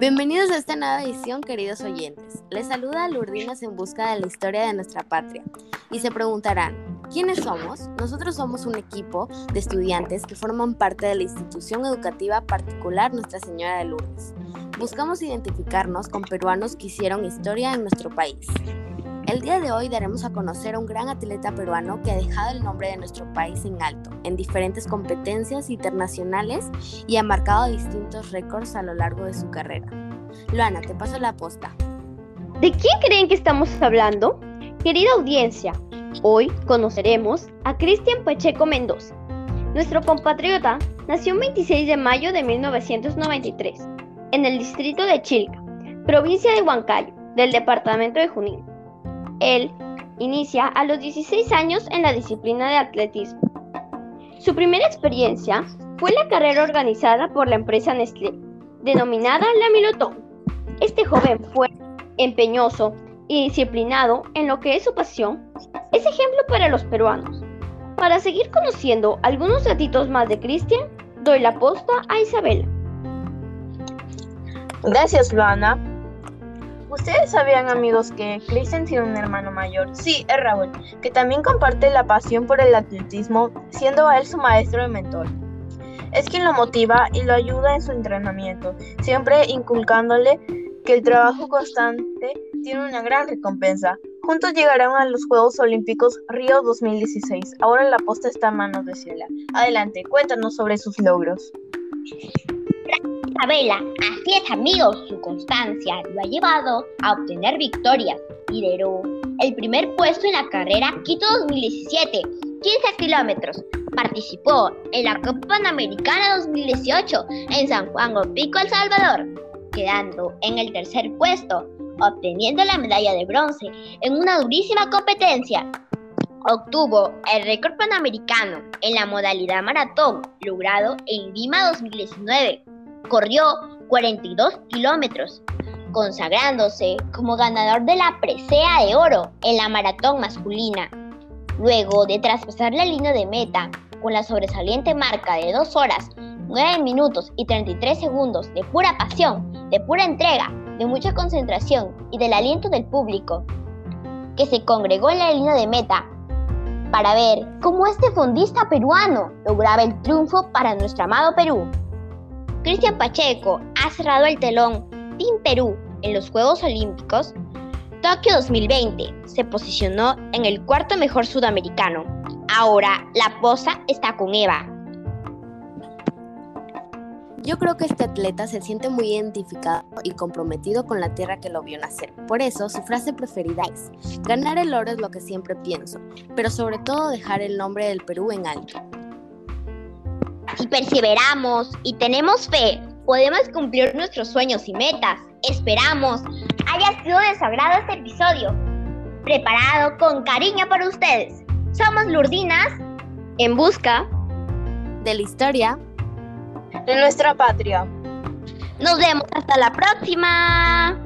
Bienvenidos a esta nueva edición, queridos oyentes. Les saluda Lourdinas en busca de la historia de nuestra patria. Y se preguntarán, ¿quiénes somos? Nosotros somos un equipo de estudiantes que forman parte de la institución educativa particular Nuestra Señora de Lourdes. Buscamos identificarnos con peruanos que hicieron historia en nuestro país. El día de hoy daremos a conocer a un gran atleta peruano que ha dejado el nombre de nuestro país en alto en diferentes competencias internacionales y ha marcado distintos récords a lo largo de su carrera. Luana, te paso la posta. ¿De quién creen que estamos hablando? Querida audiencia, hoy conoceremos a Cristian Pacheco Mendoza. Nuestro compatriota nació el 26 de mayo de 1993 en el distrito de Chilca, provincia de Huancayo, del departamento de Junín. Él inicia a los 16 años en la disciplina de atletismo. Su primera experiencia fue la carrera organizada por la empresa Nestlé, denominada La Milotón. Este joven fue empeñoso y disciplinado en lo que es su pasión. Es ejemplo para los peruanos. Para seguir conociendo algunos ratitos más de Cristian, doy la posta a Isabela. Gracias, Luana. ¿Ustedes sabían, amigos, que Cristian tiene un hermano mayor? Sí, es Raúl, que también comparte la pasión por el atletismo, siendo a él su maestro y mentor. Es quien lo motiva y lo ayuda en su entrenamiento, siempre inculcándole que el trabajo constante tiene una gran recompensa. Juntos llegarán a los Juegos Olímpicos Río 2016. Ahora la posta está a manos de Ciela. Adelante, cuéntanos sobre sus logros. Isabela, así es amigos, su constancia lo ha llevado a obtener victorias. Lideró el primer puesto en la carrera Quito 2017, 15 kilómetros. Participó en la Copa Panamericana 2018 en San Juan Pico, El Salvador, quedando en el tercer puesto, obteniendo la medalla de bronce en una durísima competencia. Obtuvo el récord panamericano en la modalidad maratón, logrado en Lima 2019 corrió 42 kilómetros, consagrándose como ganador de la presea de oro en la maratón masculina. Luego de traspasar la línea de meta con la sobresaliente marca de 2 horas, 9 minutos y 33 segundos de pura pasión, de pura entrega, de mucha concentración y del aliento del público, que se congregó en la línea de meta para ver cómo este fondista peruano lograba el triunfo para nuestro amado Perú. Cristian Pacheco ha cerrado el telón Team Perú en los Juegos Olímpicos Tokio 2020. Se posicionó en el cuarto mejor sudamericano. Ahora la posa está con Eva. Yo creo que este atleta se siente muy identificado y comprometido con la tierra que lo vio nacer. Por eso su frase preferida es, ganar el oro es lo que siempre pienso, pero sobre todo dejar el nombre del Perú en alto. Si perseveramos y tenemos fe, podemos cumplir nuestros sueños y metas. Esperamos haya sido de su agrado este episodio, preparado con cariño para ustedes. Somos Lurdinas en busca de la historia de nuestra patria. Nos vemos hasta la próxima.